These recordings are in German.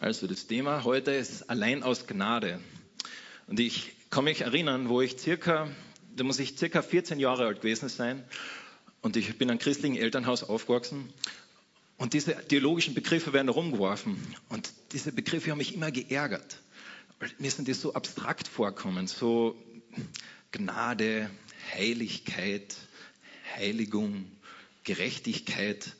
Also das Thema heute ist allein aus Gnade. Und ich kann mich erinnern, wo ich circa, da muss ich circa 14 Jahre alt gewesen sein. Und ich bin in einem christlichen Elternhaus aufgewachsen. Und diese theologischen Begriffe werden herumgeworfen. Und diese Begriffe haben mich immer geärgert. Mir sind die so abstrakt vorkommen. So Gnade, Heiligkeit, Heiligung, Gerechtigkeit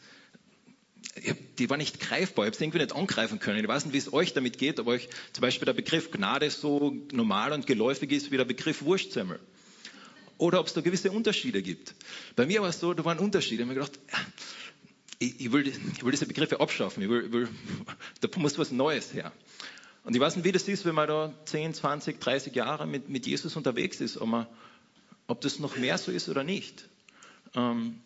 die war nicht greifbar. Ich habe es irgendwie nicht angreifen können. Ich weiß nicht, wie es euch damit geht, ob euch zum Beispiel der Begriff Gnade so normal und geläufig ist wie der Begriff Wurstsemmel. Oder ob es da gewisse Unterschiede gibt. Bei mir war es so, da waren Unterschiede. Ich habe mir gedacht, ich, ich, will, ich will diese Begriffe abschaffen. Ich will, ich will, da muss was Neues her. Und ich weiß nicht, wie das ist, wenn man da 10, 20, 30 Jahre mit, mit Jesus unterwegs ist, ob, man, ob das noch mehr so ist oder nicht. Ähm,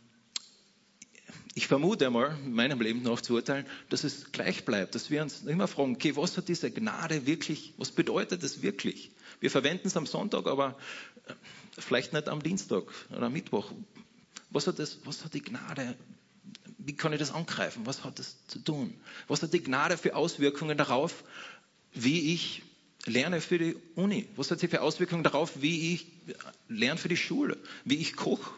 ich vermute einmal, in meinem Leben noch zu urteilen, dass es gleich bleibt, dass wir uns immer fragen, okay, was hat diese Gnade wirklich, was bedeutet das wirklich? Wir verwenden es am Sonntag, aber äh, vielleicht nicht am Dienstag oder am Mittwoch. Was hat, das, was hat die Gnade, wie kann ich das angreifen? Was hat das zu tun? Was hat die Gnade für Auswirkungen darauf, wie ich lerne für die Uni? Was hat sie für Auswirkungen darauf, wie ich lerne für die Schule? Wie ich koche?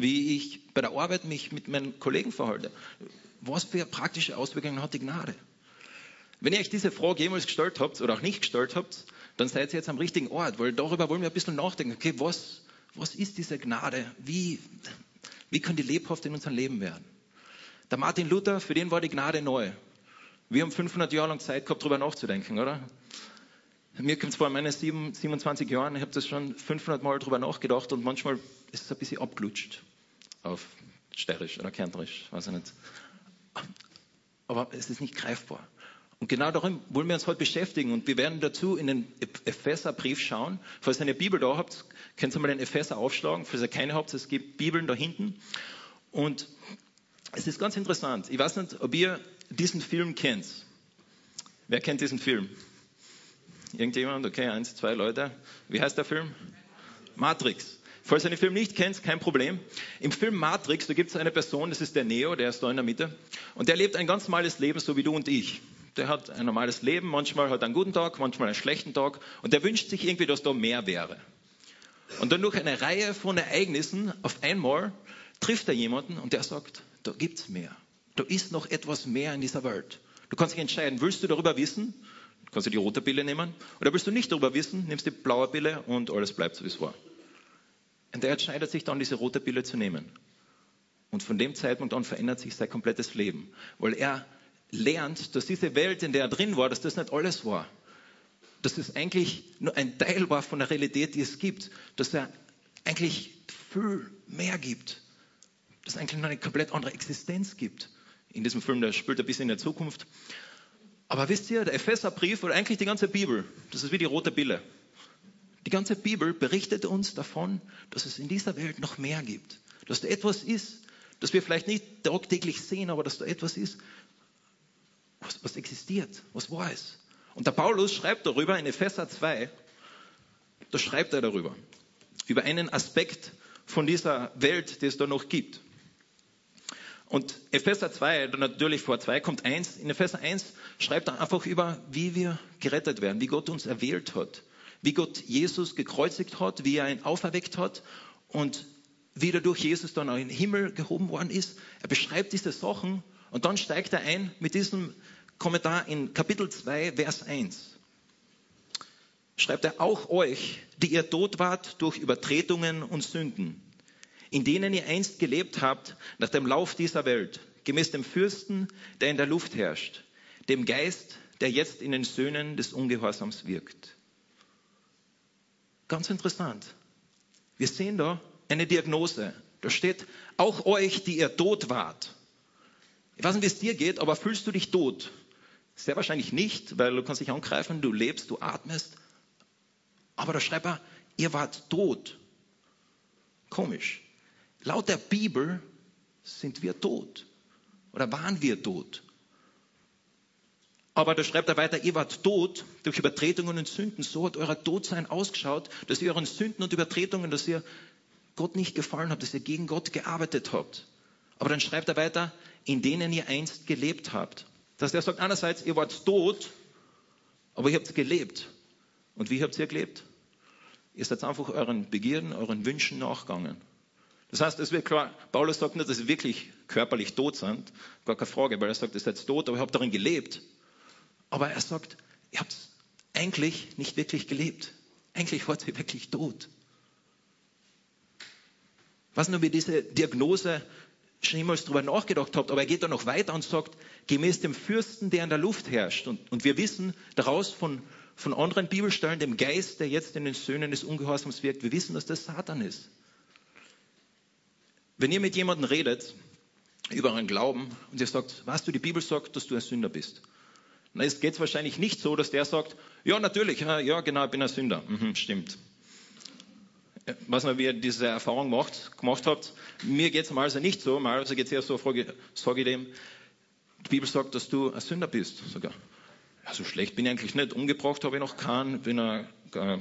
Wie ich bei der Arbeit mich mit meinen Kollegen verhalte. Was für praktische Auswirkungen hat die Gnade? Wenn ihr euch diese Frage jemals gestellt habt oder auch nicht gestellt habt, dann seid ihr jetzt am richtigen Ort, weil darüber wollen wir ein bisschen nachdenken. Okay, was, was ist diese Gnade? Wie, wie kann die lebhaft in unserem Leben werden? Der Martin Luther, für den war die Gnade neu. Wir haben 500 Jahre lang Zeit gehabt, darüber nachzudenken, oder? Mir kommt es vor, in meinen 27 Jahren, ich habe das schon 500 Mal darüber nachgedacht und manchmal ist es ein bisschen abgelutscht auf Sterrisch oder Kärntnerisch, weiß ich nicht. Aber es ist nicht greifbar. Und genau darum wollen wir uns heute beschäftigen. Und wir werden dazu in den Epheserbrief schauen. Falls ihr eine Bibel da habt, könnt ihr mal den Epheser aufschlagen. Falls ihr keine habt, es gibt Bibeln da hinten. Und es ist ganz interessant. Ich weiß nicht, ob ihr diesen Film kennt. Wer kennt diesen Film? Irgendjemand? Okay, eins, zwei Leute. Wie heißt der Film? Matrix. Falls ihr den Film nicht kennt, kein Problem. Im Film Matrix, da gibt es eine Person, das ist der Neo, der ist da in der Mitte. Und der lebt ein ganz normales Leben, so wie du und ich. Der hat ein normales Leben, manchmal hat er einen guten Tag, manchmal einen schlechten Tag. Und der wünscht sich irgendwie, dass da mehr wäre. Und dann durch eine Reihe von Ereignissen auf einmal trifft er jemanden und der sagt, da gibt's mehr. Da ist noch etwas mehr in dieser Welt. Du kannst dich entscheiden, willst du darüber wissen? Du kannst du die rote Pille nehmen. Oder willst du nicht darüber wissen, nimmst die blaue Pille und alles bleibt so, wie es war. Und er entscheidet sich dann, diese rote Pille zu nehmen. Und von dem Zeitpunkt an verändert sich sein komplettes Leben. Weil er lernt, dass diese Welt, in der er drin war, dass das nicht alles war. Dass es eigentlich nur ein Teil war von der Realität, die es gibt. Dass er eigentlich viel mehr gibt. Dass es eigentlich noch eine komplett andere Existenz gibt. In diesem Film, der spielt ein bisschen in der Zukunft. Aber wisst ihr, der Epheserbrief oder eigentlich die ganze Bibel, das ist wie die rote Pille. Die ganze Bibel berichtet uns davon, dass es in dieser Welt noch mehr gibt. Dass da etwas ist, das wir vielleicht nicht tagtäglich sehen, aber dass da etwas ist, was, was existiert, was wahr ist. Und der Paulus schreibt darüber in Epheser 2, da schreibt er darüber, über einen Aspekt von dieser Welt, die es da noch gibt. Und Epheser 2, natürlich vor 2 kommt 1. In Epheser 1 schreibt er einfach über, wie wir gerettet werden, wie Gott uns erwählt hat, wie Gott Jesus gekreuzigt hat, wie er ihn auferweckt hat und wie er durch Jesus dann in den Himmel gehoben worden ist. Er beschreibt diese Sachen und dann steigt er ein mit diesem Kommentar in Kapitel 2, Vers 1. Schreibt er auch euch, die ihr tot wart durch Übertretungen und Sünden, in denen ihr einst gelebt habt nach dem Lauf dieser Welt, gemäß dem Fürsten, der in der Luft herrscht, dem Geist, der jetzt in den Söhnen des Ungehorsams wirkt Ganz interessant. Wir sehen da eine Diagnose. Da steht, auch euch, die ihr tot wart. Ich weiß nicht, wie es dir geht, aber fühlst du dich tot? Sehr wahrscheinlich nicht, weil du kannst dich angreifen, du lebst, du atmest. Aber da schreibt er, ihr wart tot. Komisch. Laut der Bibel sind wir tot. Oder waren wir tot? Aber da schreibt er weiter, ihr wart tot durch Übertretungen und Sünden. So hat euer Todsein ausgeschaut, dass ihr euren Sünden und Übertretungen, dass ihr Gott nicht gefallen habt, dass ihr gegen Gott gearbeitet habt. Aber dann schreibt er weiter, in denen ihr einst gelebt habt. Dass er sagt, einerseits, ihr wart tot Aber ihr habt gelebt. Und wie habt ihr gelebt? Ihr seid einfach euren Begierden, euren Wünschen nachgegangen. Das heißt, es wird klar, Paulus sagt nicht, dass sie wirklich körperlich tot sind, gar keine Frage, weil er sagt, ihr seid tot, aber ihr habt darin gelebt. Aber er sagt, ihr habt eigentlich nicht wirklich gelebt. Eigentlich wart ihr wirklich tot. Ich weiß nicht, ob ihr diese Diagnose schon jemals darüber nachgedacht habt, aber er geht da noch weiter und sagt, gemäß dem Fürsten, der in der Luft herrscht. Und, und wir wissen daraus von, von anderen Bibelstellen, dem Geist, der jetzt in den Söhnen des Ungehorsams wirkt, wir wissen, dass das Satan ist. Wenn ihr mit jemandem redet über euren Glauben und ihr sagt, was du, die Bibel sagt, dass du ein Sünder bist, dann geht es wahrscheinlich nicht so, dass der sagt, ja, natürlich, ja, genau, ich bin ein Sünder. Mhm, stimmt. Was man, wie ihr diese Erfahrung macht, gemacht habt, mir geht es also nicht so, mal also geht es eher so, frage, sage ich dem, die Bibel sagt, dass du ein Sünder bist. Sogar. Ja, so schlecht bin ich eigentlich nicht. Umgebracht habe ich noch keinen, bin ein, äh,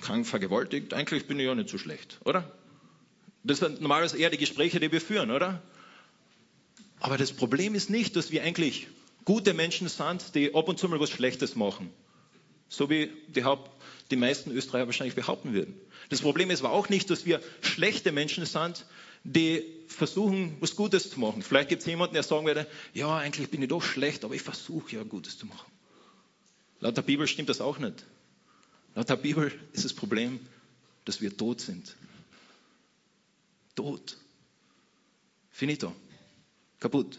keinen vergewaltigt. Eigentlich bin ich ja nicht so schlecht, oder? Das sind normalerweise eher die Gespräche, die wir führen, oder? Aber das Problem ist nicht, dass wir eigentlich gute Menschen sind, die ab und zu mal was Schlechtes machen. So wie die, Haupt, die meisten Österreicher wahrscheinlich behaupten würden. Das Problem ist aber auch nicht, dass wir schlechte Menschen sind, die versuchen, was Gutes zu machen. Vielleicht gibt es jemanden, der sagen würde, ja, eigentlich bin ich doch schlecht, aber ich versuche ja Gutes zu machen. Laut der Bibel stimmt das auch nicht. Laut der Bibel ist das Problem, dass wir tot sind. Tot. Finito. Kaputt.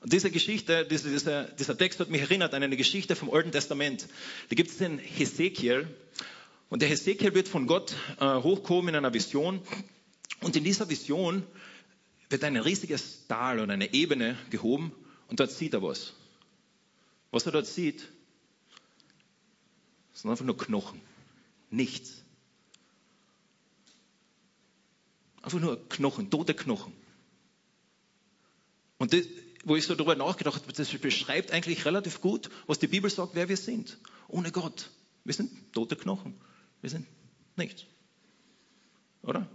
Und diese Geschichte, dieser, dieser Text hat mich erinnert an eine Geschichte vom Alten Testament. Da gibt es den Hesekiel. Und der Hesekiel wird von Gott äh, hochkommen in einer Vision. Und in dieser Vision wird ein riesiges Tal oder eine Ebene gehoben und dort sieht er was. Was er dort sieht, sind einfach nur Knochen. Nichts. Einfach nur Knochen, tote Knochen. Und das, wo ich so darüber nachgedacht habe, das beschreibt eigentlich relativ gut, was die Bibel sagt, wer wir sind. Ohne Gott. Wir sind tote Knochen. Wir sind nichts. Oder?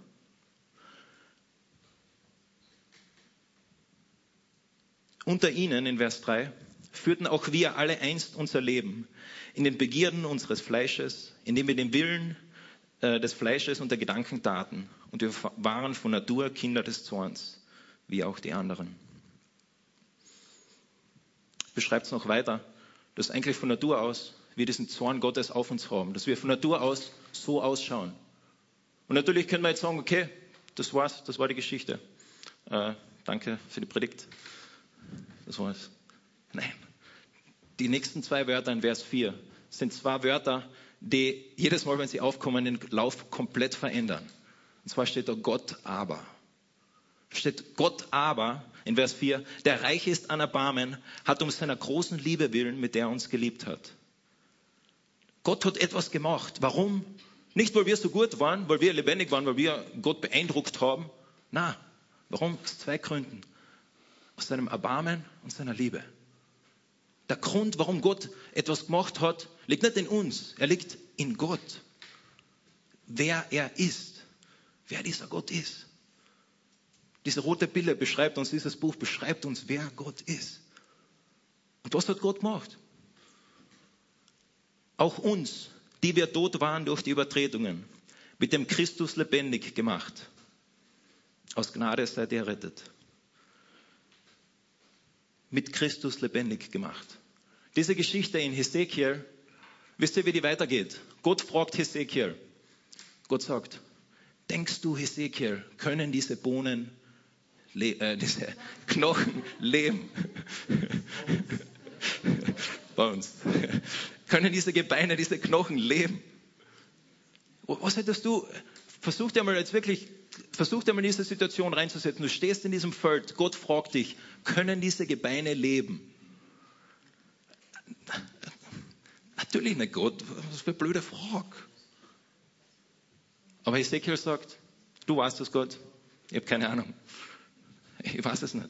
Unter ihnen, in Vers 3, führten auch wir alle einst unser Leben in den Begierden unseres Fleisches, indem wir den Willen äh, des Fleisches und der Gedanken taten. Und wir waren von Natur Kinder des Zorns, wie auch die anderen beschreibt es noch weiter, dass eigentlich von Natur aus wir diesen Zorn Gottes auf uns haben, dass wir von Natur aus so ausschauen. Und natürlich können wir jetzt sagen, okay, das war's, das war die Geschichte. Äh, danke für die Predigt. Das war's. Nein. Die nächsten zwei Wörter in Vers 4 sind zwei Wörter, die jedes Mal, wenn sie aufkommen, den Lauf komplett verändern. Und zwar steht da Gott aber. Steht Gott aber in Vers 4, der reich ist an Erbarmen, hat um seiner großen Liebe willen, mit der er uns geliebt hat. Gott hat etwas gemacht. Warum? Nicht, weil wir so gut waren, weil wir lebendig waren, weil wir Gott beeindruckt haben. Na, warum? Aus zwei Gründen. Aus seinem Erbarmen und seiner Liebe. Der Grund, warum Gott etwas gemacht hat, liegt nicht in uns, er liegt in Gott. Wer er ist, wer dieser Gott ist. Diese rote Pille beschreibt uns, dieses Buch beschreibt uns, wer Gott ist. Und was hat Gott gemacht? Auch uns, die wir tot waren durch die Übertretungen, mit dem Christus lebendig gemacht. Aus Gnade seid ihr errettet. Mit Christus lebendig gemacht. Diese Geschichte in Hesekiel, wisst ihr, wie die weitergeht? Gott fragt Hesekiel. Gott sagt, denkst du, Hesekiel, können diese Bohnen Le äh, diese Knochen leben. Bei uns. Können diese Gebeine, diese Knochen leben? Was hättest du, versuch dir mal jetzt wirklich, versuch dir mal in diese Situation reinzusetzen. Du stehst in diesem Feld, Gott fragt dich, können diese Gebeine leben? Natürlich nicht Gott, was für eine blöde Frage. Aber Ezekiel sagt, du weißt das Gott, ich habe keine Ahnung. Ich weiß es nicht.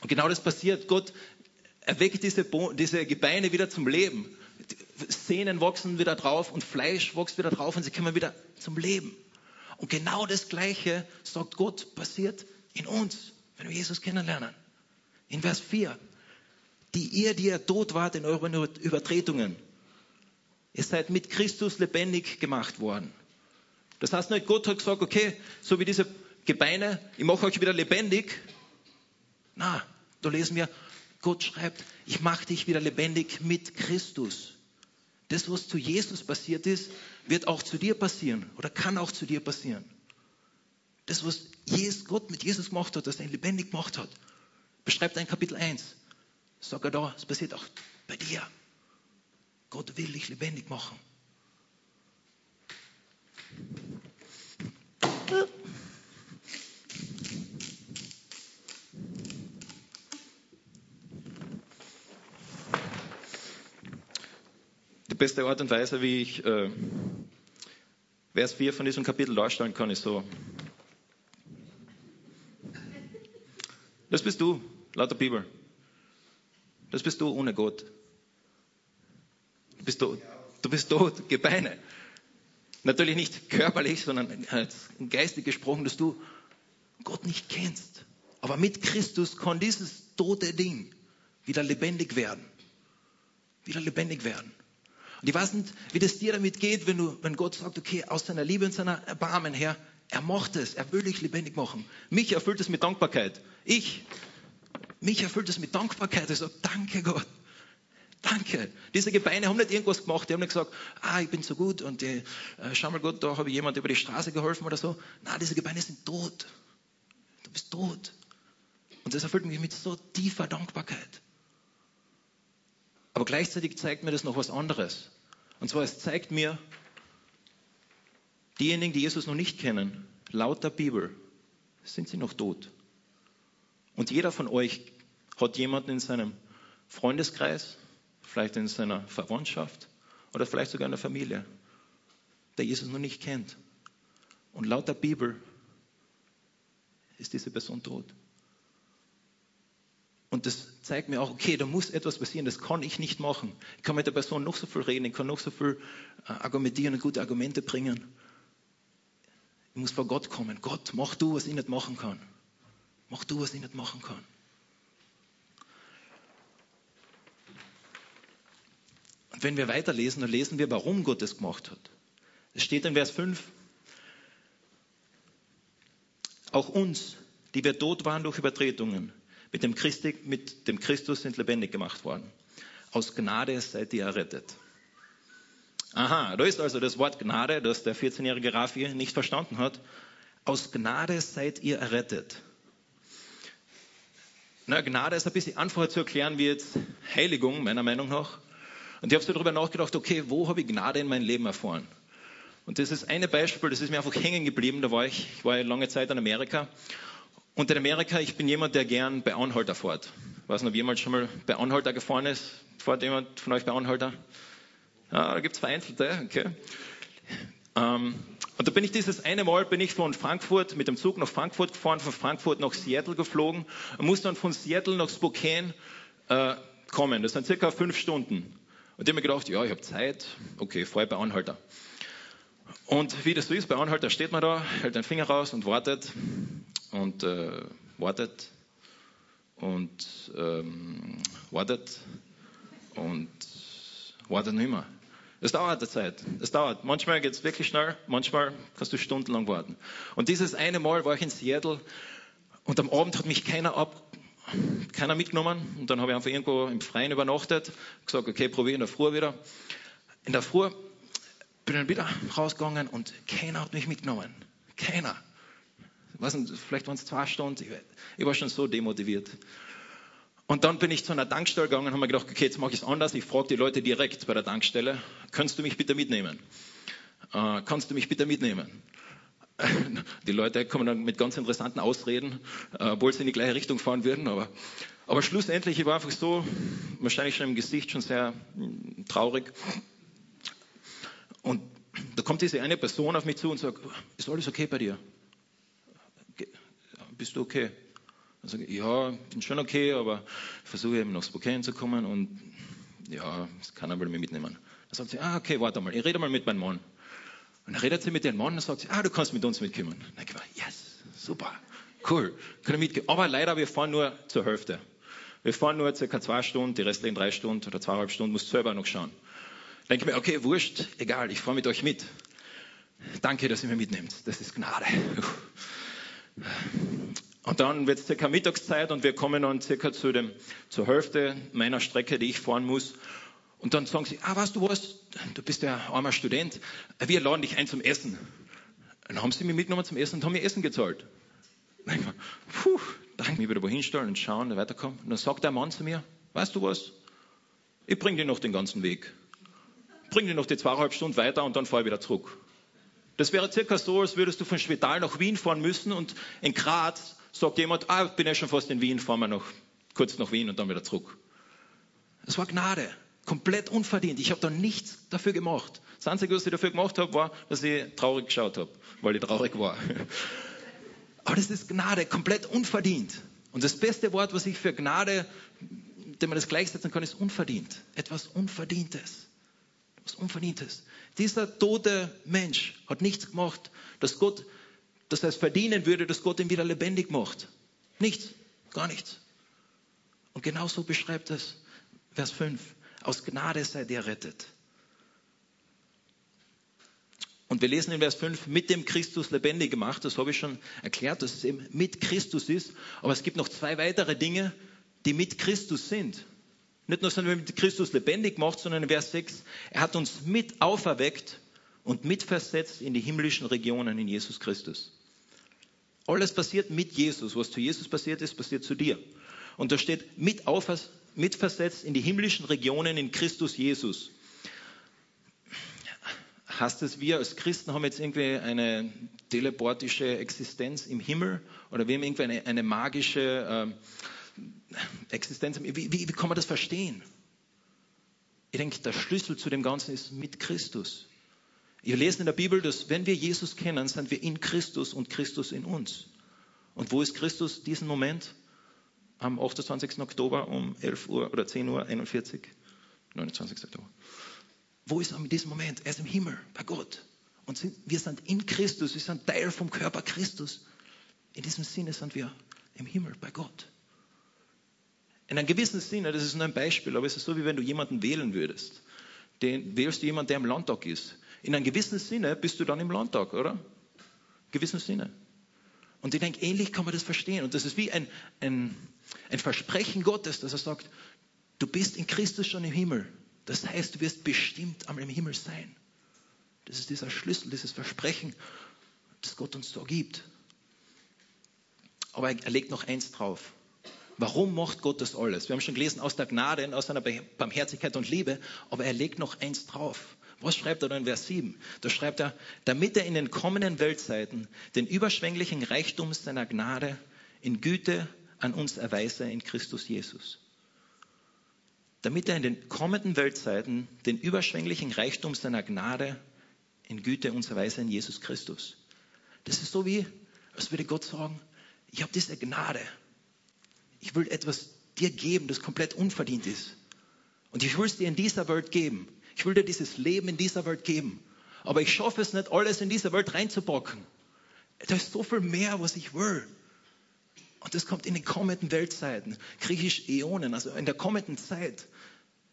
Und genau das passiert. Gott erweckt diese, diese Gebeine wieder zum Leben. Sehnen wachsen wieder drauf und Fleisch wächst wieder drauf und sie kommen wieder zum Leben. Und genau das Gleiche, sagt Gott, passiert in uns, wenn wir Jesus kennenlernen. In Vers 4. die ihr, die ihr tot wart in euren Übertretungen. Ihr seid mit Christus lebendig gemacht worden. Das heißt nicht, Gott hat gesagt, okay, so wie diese Gebeine, ich mache euch wieder lebendig. Na, da lesen wir, Gott schreibt, ich mache dich wieder lebendig mit Christus. Das, was zu Jesus passiert ist, wird auch zu dir passieren oder kann auch zu dir passieren. Das, was Gott mit Jesus gemacht hat, dass er ihn lebendig gemacht hat, beschreibt er in Kapitel 1. Sagt er da, es passiert auch bei dir. Gott will dich lebendig machen. Die beste Art und Weise, wie ich äh, Vers 4 von diesem Kapitel darstellen kann, ist so. Das bist du, laut der Bibel. Das bist du ohne Gott. Du bist tot. Du bist tot, Gebeine. Natürlich nicht körperlich, sondern geistig gesprochen, dass du Gott nicht kennst. Aber mit Christus kann dieses tote Ding wieder lebendig werden. Wieder lebendig werden. Und ich weiß nicht, wie das dir damit geht, wenn, du, wenn Gott sagt, okay, aus seiner Liebe und seiner Erbarmen her, er macht es, er will dich lebendig machen. Mich erfüllt es mit Dankbarkeit. Ich, mich erfüllt es mit Dankbarkeit. Ich sage, danke Gott. Danke. Diese Gebeine haben nicht irgendwas gemacht. Die haben nicht gesagt, ah, ich bin so gut und äh, schau mal Gott, da habe ich jemand über die Straße geholfen oder so. Nein, diese Gebeine sind tot. Du bist tot. Und das erfüllt mich mit so tiefer Dankbarkeit. Aber gleichzeitig zeigt mir das noch was anderes. Und zwar, es zeigt mir, diejenigen, die Jesus noch nicht kennen, laut der Bibel, sind sie noch tot. Und jeder von euch hat jemanden in seinem Freundeskreis, vielleicht in seiner Verwandtschaft oder vielleicht sogar in der Familie, der Jesus noch nicht kennt. Und laut der Bibel ist diese Person tot. Und das zeigt mir auch, okay, da muss etwas passieren, das kann ich nicht machen. Ich kann mit der Person noch so viel reden, ich kann noch so viel äh, argumentieren und gute Argumente bringen. Ich muss vor Gott kommen. Gott, mach du, was ich nicht machen kann. Mach du, was ich nicht machen kann. Und wenn wir weiterlesen, dann lesen wir, warum Gott es gemacht hat. Es steht in Vers 5, auch uns, die wir tot waren durch Übertretungen, mit dem, Christi, mit dem Christus sind lebendig gemacht worden. Aus Gnade seid ihr errettet. Aha, da ist also das Wort Gnade, das der 14-jährige Rafi nicht verstanden hat. Aus Gnade seid ihr errettet. Na, Gnade ist ein bisschen einfacher zu erklären wie jetzt Heiligung, meiner Meinung nach. Und ich habe so darüber nachgedacht, okay, wo habe ich Gnade in meinem Leben erfahren? Und das ist eine Beispiel, das ist mir einfach hängen geblieben. Da war ich, ich war lange Zeit in Amerika und in Amerika, ich bin jemand, der gern bei Anhalter fährt. Ich weiß nicht, ob jemand schon mal bei Anhalter gefahren ist. Fährt jemand von euch bei Anhalter? Ja, da gibt es vereinzelte, okay. Ähm, und da bin ich dieses eine Mal, bin ich von Frankfurt mit dem Zug nach Frankfurt gefahren, von Frankfurt nach Seattle geflogen und muss dann von Seattle nach Spokane äh, kommen. Das sind circa fünf Stunden. Und ich habe mir gedacht, ja, ich habe Zeit, okay, fahre bei Anhalter. Und wie das so ist, bei Anhalter steht man da, hält den Finger raus und wartet und äh, wartet und ähm, wartet und wartet nicht mehr. Es dauert eine Zeit. Es dauert. Manchmal geht es wirklich schnell, manchmal kannst du stundenlang warten. Und dieses eine Mal war ich in Seattle und am Abend hat mich keiner ab, keiner mitgenommen. Und dann habe ich einfach irgendwo im Freien übernachtet, gesagt, okay, probiere in der Früh wieder. In der Früh bin dann wieder rausgegangen und keiner hat mich mitgenommen. Keiner. Was, vielleicht waren es zwei Stunden. Ich war schon so demotiviert. Und dann bin ich zu einer Tankstelle gegangen und habe mir gedacht, okay, jetzt mache ich es anders. Ich frage die Leute direkt bei der Tankstelle, kannst du mich bitte mitnehmen? Äh, kannst du mich bitte mitnehmen? Die Leute kommen dann mit ganz interessanten Ausreden, äh, obwohl sie in die gleiche Richtung fahren würden. Aber, aber schlussendlich, ich war einfach so, wahrscheinlich schon im Gesicht schon sehr hm, traurig. Und da kommt diese eine Person auf mich zu und sagt, ist alles okay bei dir? Bist du okay? Dann sage ich, ja, bin schon okay, aber ich versuche eben nach Spokane zu kommen und ja, das kann er wohl mir mitnehmen. Dann sagt sie, ah, okay, warte mal, ich rede mal mit meinem Mann. Und dann redet sie mit dem Mann und sagt sie, ah, du kannst mit uns mitkommen. Dann ich mir, yes, super, cool, ich mitgehen. Aber leider, wir fahren nur zur Hälfte. Wir fahren nur circa zwei Stunden, die restlichen drei Stunden oder zweieinhalb Stunden, musst selber noch schauen. Denke mir, okay, wurscht, egal, ich fahre mit euch mit. Danke, dass ihr mich mitnehmt. Das ist Gnade. Und dann wird es circa Mittagszeit und wir kommen dann circa zu dem, zur Hälfte meiner Strecke, die ich fahren muss. Und dann sagen sie, ah, weißt du was, du bist ja armer Student, wir laden dich ein zum Essen. Dann haben sie mich mitgenommen zum Essen und haben mir Essen gezahlt. Dann ich, puh, dann mich wieder wohin stellen und schauen, weiterkommen. Und dann sagt der Mann zu mir, weißt du was, ich bring dir noch den ganzen Weg. Bring dir noch die zweieinhalb Stunden weiter und dann fahre ich wieder zurück. Das wäre circa so, als würdest du von Spital nach Wien fahren müssen und in Graz sagt jemand, ah, ich bin ja schon fast in Wien, fahren wir noch kurz nach Wien und dann wieder zurück. Es war Gnade, komplett unverdient. Ich habe da nichts dafür gemacht. Das Einzige, was ich dafür gemacht habe, war, dass ich traurig geschaut habe, weil ich traurig war. Aber das ist Gnade, komplett unverdient. Und das beste Wort, was ich für Gnade, dem man das gleichsetzen kann, ist unverdient. Etwas Unverdientes. Etwas Unverdientes. Dieser tote Mensch hat nichts gemacht, dass Gott, dass er es verdienen würde, dass Gott ihn wieder lebendig macht. Nichts, gar nichts. Und genau so beschreibt es Vers 5. Aus Gnade seid ihr rettet. Und wir lesen in Vers 5, mit dem Christus lebendig gemacht. Das habe ich schon erklärt, dass es eben mit Christus ist. Aber es gibt noch zwei weitere Dinge, die mit Christus sind. Nicht nur, sondern mit Christus lebendig gemacht, sondern in Vers 6, er hat uns mit auferweckt und mitversetzt in die himmlischen Regionen in Jesus Christus. Alles passiert mit Jesus. Was zu Jesus passiert ist, passiert zu dir. Und da steht mit mitversetzt in die himmlischen Regionen in Christus Jesus heißt es, wir als Christen haben jetzt irgendwie eine teleportische Existenz im Himmel oder wir haben irgendwie eine, eine magische äh, Existenz. Wie, wie, wie kann man das verstehen? Ich denke, der Schlüssel zu dem Ganzen ist mit Christus. Wir lesen in der Bibel, dass wenn wir Jesus kennen, sind wir in Christus und Christus in uns. Und wo ist Christus diesen Moment? Am 28. Oktober um 11 Uhr oder 10 Uhr 41? 29. Oktober. Wo ist er in diesem Moment? Er ist im Himmel, bei Gott. Und sind, wir sind in Christus, wir sind Teil vom Körper Christus. In diesem Sinne sind wir im Himmel, bei Gott. In einem gewissen Sinne, das ist nur ein Beispiel, aber es ist so, wie wenn du jemanden wählen würdest. Den wählst du jemanden, der im Landtag ist. In einem gewissen Sinne bist du dann im Landtag, oder? In gewissen Sinne. Und ich denke, ähnlich kann man das verstehen. Und das ist wie ein, ein, ein Versprechen Gottes, dass er sagt, du bist in Christus schon im Himmel. Das heißt, du wirst bestimmt einmal im Himmel sein. Das ist dieser Schlüssel, dieses Versprechen, das Gott uns so gibt. Aber er legt noch eins drauf. Warum macht Gott das alles? Wir haben schon gelesen aus der Gnade, aus seiner Barmherzigkeit und Liebe, aber er legt noch eins drauf. Was schreibt er da in Vers 7? Da schreibt er, damit er in den kommenden Weltzeiten den überschwänglichen Reichtum seiner Gnade in Güte an uns erweise in Christus Jesus damit er in den kommenden Weltzeiten den überschwänglichen Reichtum seiner Gnade in Güte und so weiter in Jesus Christus. Das ist so wie, als würde Gott sagen, ich habe diese Gnade. Ich will etwas dir geben, das komplett unverdient ist. Und ich will es dir in dieser Welt geben. Ich will dir dieses Leben in dieser Welt geben. Aber ich schaffe es nicht, alles in dieser Welt reinzupacken. Da ist so viel mehr, was ich will. Und das kommt in den kommenden Weltzeiten, griechisch Äonen, also in der kommenden Zeit,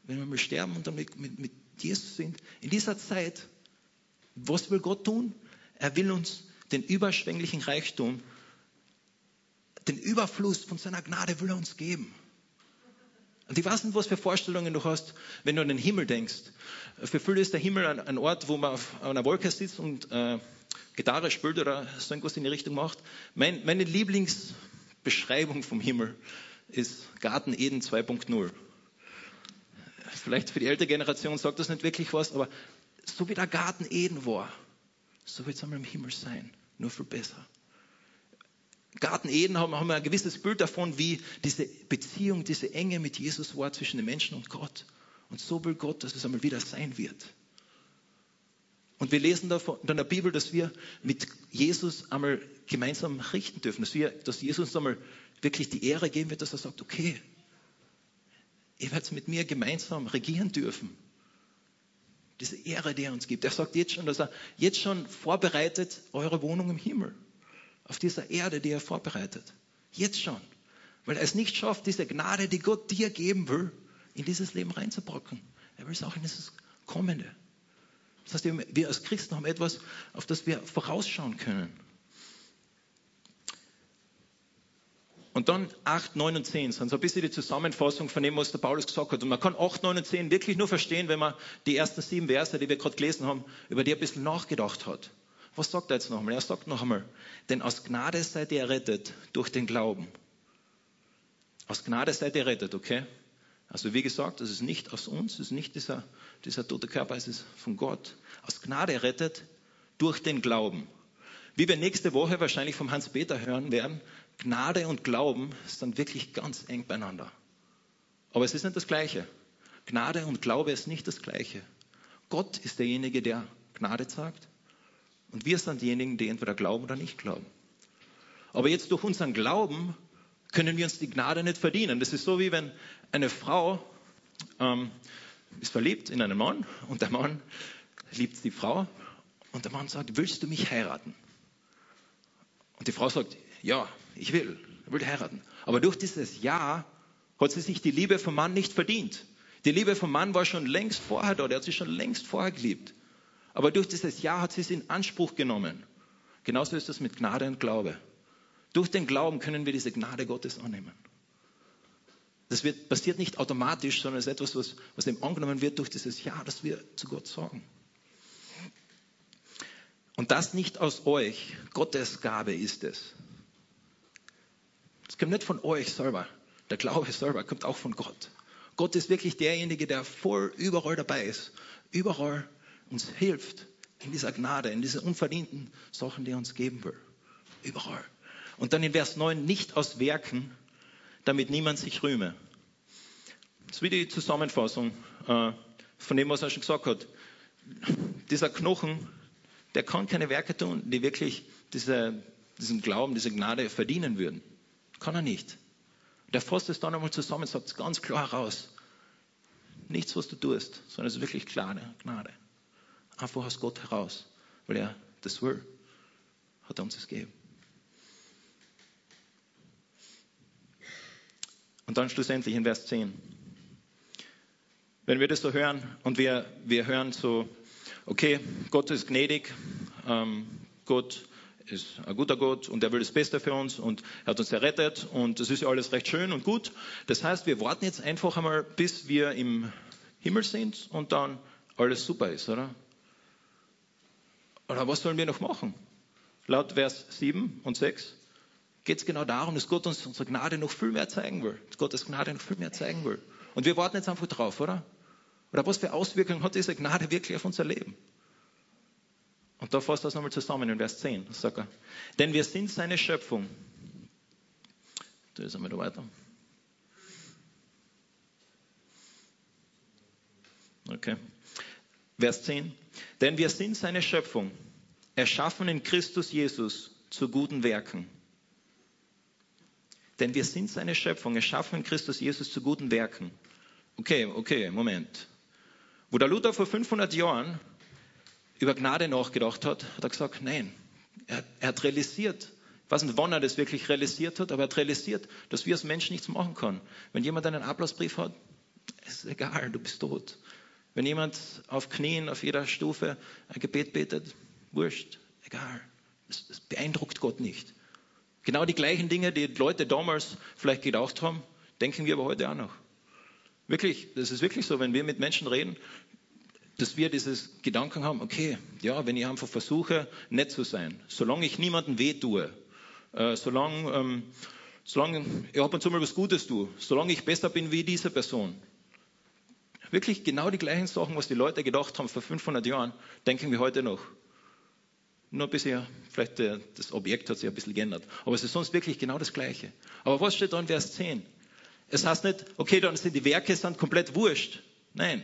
wenn wir mal sterben und dann mit, mit, mit Jesus sind. In dieser Zeit, was will Gott tun? Er will uns den überschwänglichen Reichtum, den Überfluss von seiner Gnade will er uns geben. Und ich weiß nicht, was für Vorstellungen du hast, wenn du an den Himmel denkst. Für viele ist der Himmel ein, ein Ort, wo man auf einer Wolke sitzt und äh, Gitarre spielt oder so irgendwas in die Richtung macht. Mein, meine Lieblings- Beschreibung vom Himmel ist Garten Eden 2.0. Vielleicht für die ältere Generation sagt das nicht wirklich was, aber so wie der Garten Eden war, so wird es einmal im Himmel sein, nur viel besser. Garten Eden haben, haben wir ein gewisses Bild davon, wie diese Beziehung, diese Enge mit Jesus war zwischen den Menschen und Gott. Und so will Gott, dass es einmal wieder sein wird. Und wir lesen davon, in der Bibel, dass wir mit Jesus einmal gemeinsam richten dürfen, dass, wir, dass Jesus uns einmal wirklich die Ehre geben wird, dass er sagt, okay, ihr werdet mit mir gemeinsam regieren dürfen. Diese Ehre, die er uns gibt. Er sagt jetzt schon, dass er jetzt schon vorbereitet eure Wohnung im Himmel. Auf dieser Erde, die er vorbereitet. Jetzt schon. Weil er es nicht schafft, diese Gnade, die Gott dir geben will, in dieses Leben reinzupacken. Er will es auch in dieses Kommende. Das heißt, wir als Christen haben etwas, auf das wir vorausschauen können. Und dann 8, 9 und 10 sind so ein bisschen die Zusammenfassung von dem, was der Paulus gesagt hat. Und man kann 8, 9 und 10 wirklich nur verstehen, wenn man die ersten sieben Verse, die wir gerade gelesen haben, über die ein bisschen nachgedacht hat. Was sagt er jetzt noch einmal? Er sagt noch einmal, denn aus Gnade seid ihr errettet durch den Glauben. Aus Gnade seid ihr errettet, okay? Also wie gesagt, das ist nicht aus uns, das ist nicht dieser, dieser tote Körper, es ist von Gott. Aus Gnade errettet durch den Glauben. Wie wir nächste Woche wahrscheinlich vom Hans-Peter hören werden, Gnade und Glauben sind wirklich ganz eng beieinander. Aber es ist nicht das Gleiche. Gnade und Glaube ist nicht das Gleiche. Gott ist derjenige, der Gnade sagt. Und wir sind diejenigen, die entweder glauben oder nicht glauben. Aber jetzt durch unseren Glauben können wir uns die Gnade nicht verdienen. Das ist so wie wenn eine Frau ähm, ist verliebt in einen Mann und der Mann liebt die Frau und der Mann sagt, willst du mich heiraten? Und die Frau sagt, ja, ich will, ich will heiraten. Aber durch dieses Ja hat sie sich die Liebe vom Mann nicht verdient. Die Liebe vom Mann war schon längst vorher da, der hat sie schon längst vorher geliebt. Aber durch dieses Ja hat sie es in Anspruch genommen. Genauso ist das mit Gnade und Glaube. Durch den Glauben können wir diese Gnade Gottes annehmen. Das wird, passiert nicht automatisch, sondern es ist etwas, was, was eben angenommen wird durch dieses Ja, das wir zu Gott sagen. Und das nicht aus euch, Gottes Gabe ist es. Es kommt nicht von euch selber. Der Glaube selber kommt auch von Gott. Gott ist wirklich derjenige, der voll überall dabei ist, überall uns hilft in dieser Gnade, in diesen unverdienten Sachen, die er uns geben will. Überall. Und dann in Vers 9, nicht aus Werken, damit niemand sich rühme. Das ist wie die Zusammenfassung äh, von dem, was er schon gesagt hat. Dieser Knochen, der kann keine Werke tun, die wirklich diese, diesen Glauben, diese Gnade verdienen würden. Kann er nicht. Der fasst es dann einmal zusammen sagt es ganz klar heraus. Nichts, was du tust, sondern es ist wirklich klare Gnade. Einfach aus Gott heraus, weil er das will, hat er uns es gegeben. Und dann schlussendlich in Vers 10. Wenn wir das so hören und wir, wir hören so, okay, Gott ist gnädig, ähm, Gott ist ein guter Gott und er will das Beste für uns und er hat uns errettet und das ist ja alles recht schön und gut. Das heißt, wir warten jetzt einfach einmal, bis wir im Himmel sind und dann alles super ist, oder? Oder was sollen wir noch machen? Laut Vers 7 und 6 geht es genau darum, dass Gott uns unsere Gnade noch viel mehr zeigen will. Dass Gottes Gnade noch viel mehr zeigen will. Und wir warten jetzt einfach drauf, oder? Oder was für Auswirkungen hat diese Gnade wirklich auf unser Leben? Und da fasst das nochmal zusammen in Vers 10. Das sagt er. Denn wir sind seine Schöpfung. Da ist einmal weiter. Okay. Vers 10. Denn wir sind seine Schöpfung, erschaffen in Christus Jesus zu guten Werken. Denn wir sind seine Schöpfung, erschaffen in Christus Jesus zu guten Werken. Okay, okay, Moment. Wo der Luther vor 500 Jahren über Gnade nachgedacht hat, hat er gesagt, nein, er, er hat realisiert, ich weiß nicht, wann er das wirklich realisiert hat, aber er hat realisiert, dass wir als Menschen nichts machen können. Wenn jemand einen Ablassbrief hat, ist egal, du bist tot. Wenn jemand auf Knien auf jeder Stufe ein Gebet betet, wurscht, egal. Das, das beeindruckt Gott nicht. Genau die gleichen Dinge, die Leute damals vielleicht gedacht haben, denken wir aber heute auch noch. Wirklich, das ist wirklich so, wenn wir mit Menschen reden, dass wir dieses Gedanken haben, okay, ja, wenn ich einfach versuche, nett zu sein, solange ich niemandem weh tue, äh, solange, ähm, solange ich ab und zu mal was Gutes tue, solange ich besser bin wie diese Person. Wirklich genau die gleichen Sachen, was die Leute gedacht haben vor 500 Jahren, denken wir heute noch. Nur ein bisschen, vielleicht der, das Objekt hat sich ein bisschen geändert. Aber es ist sonst wirklich genau das Gleiche. Aber was steht da in Vers 10? Es heißt nicht, okay, dann sind die Werke sind komplett wurscht. Nein,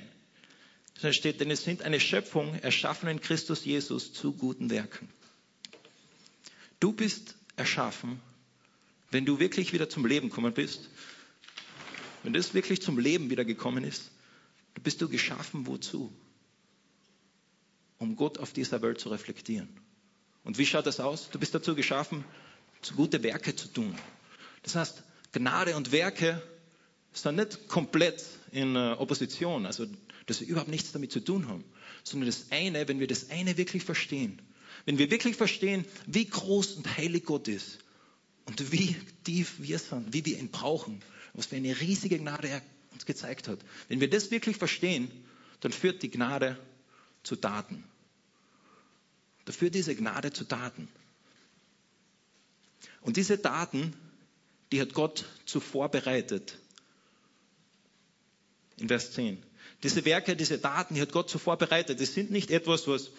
da steht, denn es sind eine Schöpfung, erschaffen in Christus Jesus zu guten Werken. Du bist erschaffen, wenn du wirklich wieder zum Leben gekommen bist, wenn das wirklich zum Leben wieder gekommen ist, bist du geschaffen wozu? Um Gott auf dieser Welt zu reflektieren. Und wie schaut das aus? Du bist dazu geschaffen, gute Werke zu tun. Das heißt, Gnade und Werke sind nicht komplett in äh, Opposition, also dass wir überhaupt nichts damit zu tun haben, sondern das eine, wenn wir das eine wirklich verstehen, wenn wir wirklich verstehen, wie groß und heilig Gott ist und wie tief wir sind, wie wir ihn brauchen, was für eine riesige Gnade er uns gezeigt hat. Wenn wir das wirklich verstehen, dann führt die Gnade zu Taten. Da führt diese Gnade zu Taten. Und diese Taten, die hat Gott zuvor bereitet. In Vers 10. Diese Werke, diese Taten, die hat Gott zuvor bereitet. Das sind nicht etwas, was,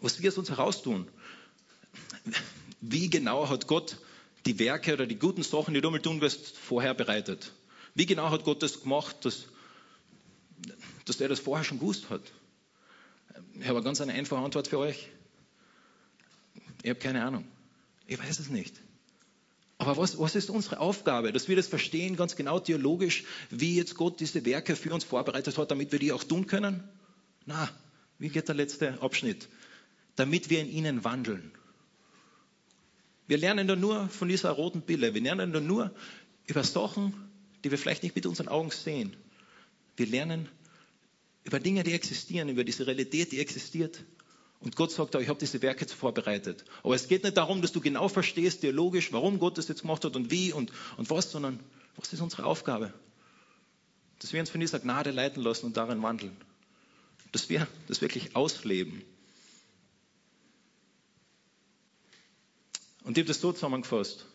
was wir aus uns heraustun. Wie genau hat Gott die Werke oder die guten Sachen, die du mal tun wirst, vorher bereitet? Wie genau hat Gott das gemacht, dass, dass der das vorher schon gewusst hat? Ich habe eine ganz eine einfache Antwort für euch. Ich habe keine Ahnung. Ich weiß es nicht. Aber was, was ist unsere Aufgabe? Dass wir das verstehen, ganz genau theologisch, wie jetzt Gott diese Werke für uns vorbereitet hat, damit wir die auch tun können? Na, wie geht der letzte Abschnitt? Damit wir in ihnen wandeln. Wir lernen da nur von dieser roten Pille. Wir lernen da nur über Sachen, die wir vielleicht nicht mit unseren Augen sehen. Wir lernen über Dinge, die existieren, über diese Realität, die existiert. Und Gott sagt auch, ich habe diese Werke vorbereitet. Aber es geht nicht darum, dass du genau verstehst, theologisch, warum Gott das jetzt gemacht hat und wie und, und was, sondern was ist unsere Aufgabe? Dass wir uns von dieser Gnade leiten lassen und darin wandeln. Dass wir das wirklich ausleben. Und ich habe das so zusammengefasst.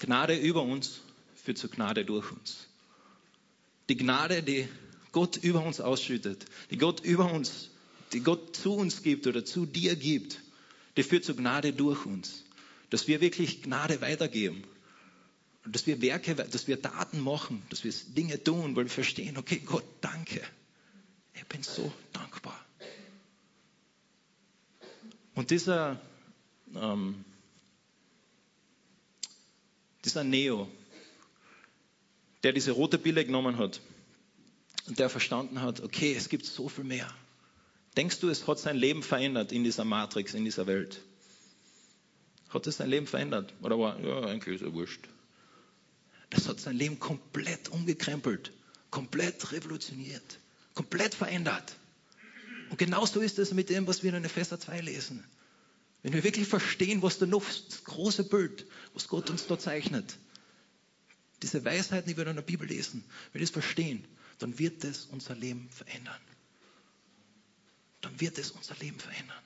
Gnade über uns führt zu Gnade durch uns. Die Gnade, die Gott über uns ausschüttet, die Gott über uns die Gott zu uns gibt oder zu dir gibt, die führt zur Gnade durch uns. Dass wir wirklich Gnade weitergeben. Dass wir Werke, dass wir Taten machen, dass wir Dinge tun, weil wir verstehen, okay, Gott, danke. Ich bin so dankbar. Und dieser, ähm, dieser Neo, der diese rote Pille genommen hat und der verstanden hat, okay, es gibt so viel mehr. Denkst du, es hat sein Leben verändert in dieser Matrix, in dieser Welt? Hat es sein Leben verändert? Oder war, ja, eigentlich ist er wurscht. Das hat sein Leben komplett umgekrempelt, komplett revolutioniert, komplett verändert. Und genauso ist es mit dem, was wir in Epheser 2 lesen. Wenn wir wirklich verstehen, was da noch das große Bild, was Gott uns da zeichnet, diese Weisheiten, die wir in der Bibel lesen, wenn wir das verstehen, dann wird das unser Leben verändern dann wird es unser Leben verändern.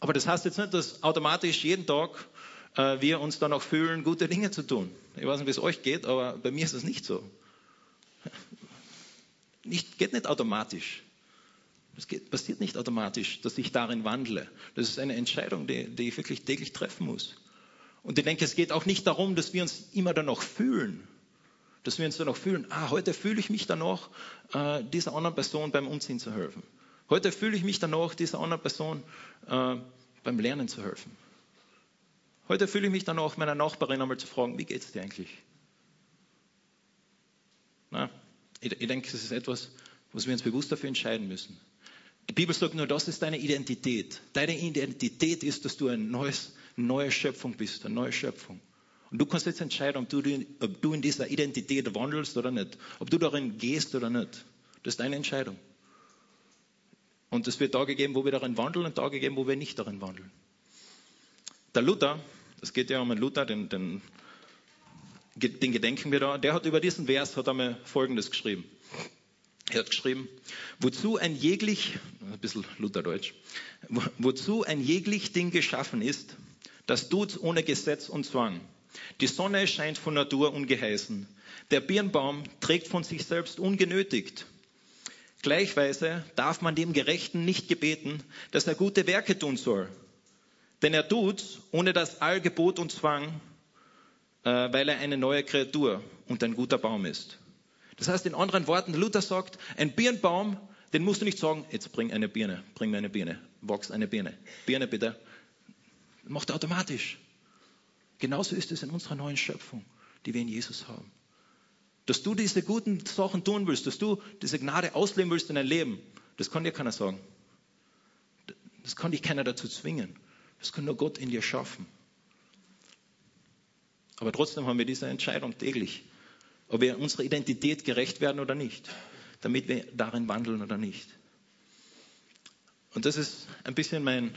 Aber das heißt jetzt nicht, dass automatisch jeden Tag äh, wir uns dann auch fühlen, gute Dinge zu tun. Ich weiß nicht, wie es euch geht, aber bei mir ist es nicht so. Nicht, geht nicht automatisch. Es passiert nicht automatisch, dass ich darin wandle. Das ist eine Entscheidung, die, die ich wirklich täglich treffen muss. Und ich denke, es geht auch nicht darum, dass wir uns immer danach fühlen dass wir uns dann auch fühlen, ah, heute fühle ich mich danach, äh, dieser anderen Person beim Umziehen zu helfen. Heute fühle ich mich danach, dieser anderen Person äh, beim Lernen zu helfen. Heute fühle ich mich danach, meiner Nachbarin einmal zu fragen, wie geht es dir eigentlich? Na, ich, ich denke, das ist etwas, was wir uns bewusst dafür entscheiden müssen. Die Bibel sagt nur, das ist deine Identität. Deine Identität ist, dass du ein neues, neue Schöpfung bist, eine neue Schöpfung. Und du kannst jetzt entscheiden, ob du, ob du in dieser Identität wandelst oder nicht. Ob du darin gehst oder nicht. Das ist deine Entscheidung. Und es wird Tage geben, wo wir darin wandeln und Tage geben, wo wir nicht darin wandeln. Der Luther, das geht ja um den Luther, den, den, den gedenken wir da, der hat über diesen Vers hat einmal Folgendes geschrieben. Er hat geschrieben, wozu ein jeglich, ein bisschen Lutherdeutsch, wozu ein jeglich Ding geschaffen ist, das tut ohne Gesetz und Zwang die Sonne scheint von Natur ungeheißen. Der Birnbaum trägt von sich selbst ungenötigt. Gleichweise darf man dem Gerechten nicht gebeten, dass er gute Werke tun soll. Denn er tut, ohne das Allgebot und Zwang, äh, weil er eine neue Kreatur und ein guter Baum ist. Das heißt in anderen Worten, Luther sagt, ein Birnbaum, den musst du nicht sagen, jetzt bring eine Birne, bring mir eine Birne, wachs eine Birne. Birne bitte. Macht er automatisch. Genauso ist es in unserer neuen Schöpfung, die wir in Jesus haben. Dass du diese guten Sachen tun willst, dass du diese Gnade ausleben willst in dein Leben, das kann dir keiner sagen. Das kann dich keiner dazu zwingen. Das kann nur Gott in dir schaffen. Aber trotzdem haben wir diese Entscheidung täglich, ob wir unserer Identität gerecht werden oder nicht, damit wir darin wandeln oder nicht. Und das ist ein bisschen mein,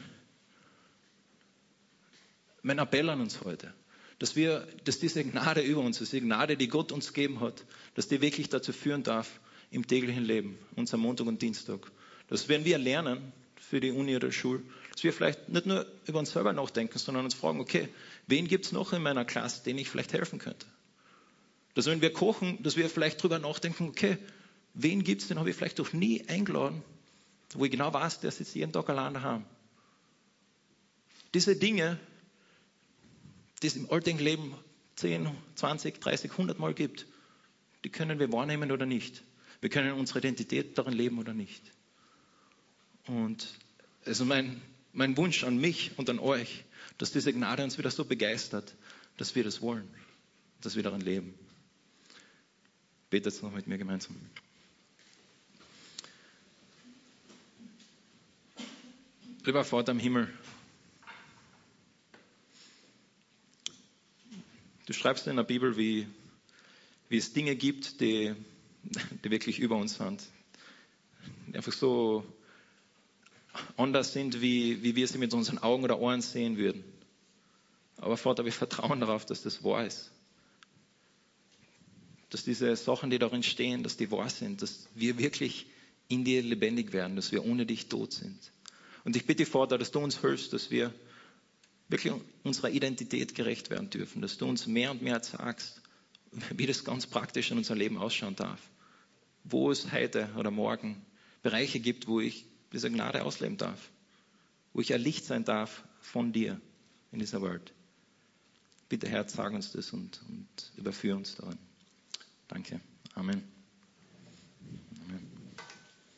mein Appell an uns heute, dass wir, dass diese Gnade über uns, diese Gnade, die Gott uns gegeben hat, dass die wirklich dazu führen darf im täglichen Leben, unser Montag und Dienstag. Dass wenn wir lernen für die Uni oder Schule, dass wir vielleicht nicht nur über uns selber nachdenken, sondern uns fragen, okay, wen gibt es noch in meiner Klasse, den ich vielleicht helfen könnte? Dass wenn wir kochen, dass wir vielleicht darüber nachdenken, okay, wen gibt es, den habe ich vielleicht noch nie eingeladen, wo ich genau weiß, der sitzt jeden Tag allein daheim. Diese Dinge, die es im alltäglichen Leben 10, 20, 30, 100 Mal gibt, die können wir wahrnehmen oder nicht. Wir können unsere Identität darin leben oder nicht. Und also mein, mein Wunsch an mich und an euch, dass diese Gnade uns wieder so begeistert, dass wir das wollen, dass wir darin leben. Betet noch mit mir gemeinsam. Lieber Vater im Himmel, du schreibst in der Bibel, wie, wie es Dinge gibt, die, die wirklich über uns sind. Die einfach so anders sind, wie, wie wir sie mit unseren Augen oder Ohren sehen würden. Aber Vater, wir vertrauen darauf, dass das wahr ist. Dass diese Sachen, die darin stehen, dass die wahr sind, dass wir wirklich in dir lebendig werden, dass wir ohne dich tot sind. Und ich bitte, Vater, dass du uns hilfst, dass wir wirklich unserer Identität gerecht werden dürfen, dass du uns mehr und mehr sagst, wie das ganz praktisch in unserem Leben ausschauen darf. Wo es heute oder morgen Bereiche gibt, wo ich diese Gnade ausleben darf, wo ich ein Licht sein darf von dir in dieser Welt. Bitte, Herr, sag uns das und, und überführ uns darin. Danke. Amen.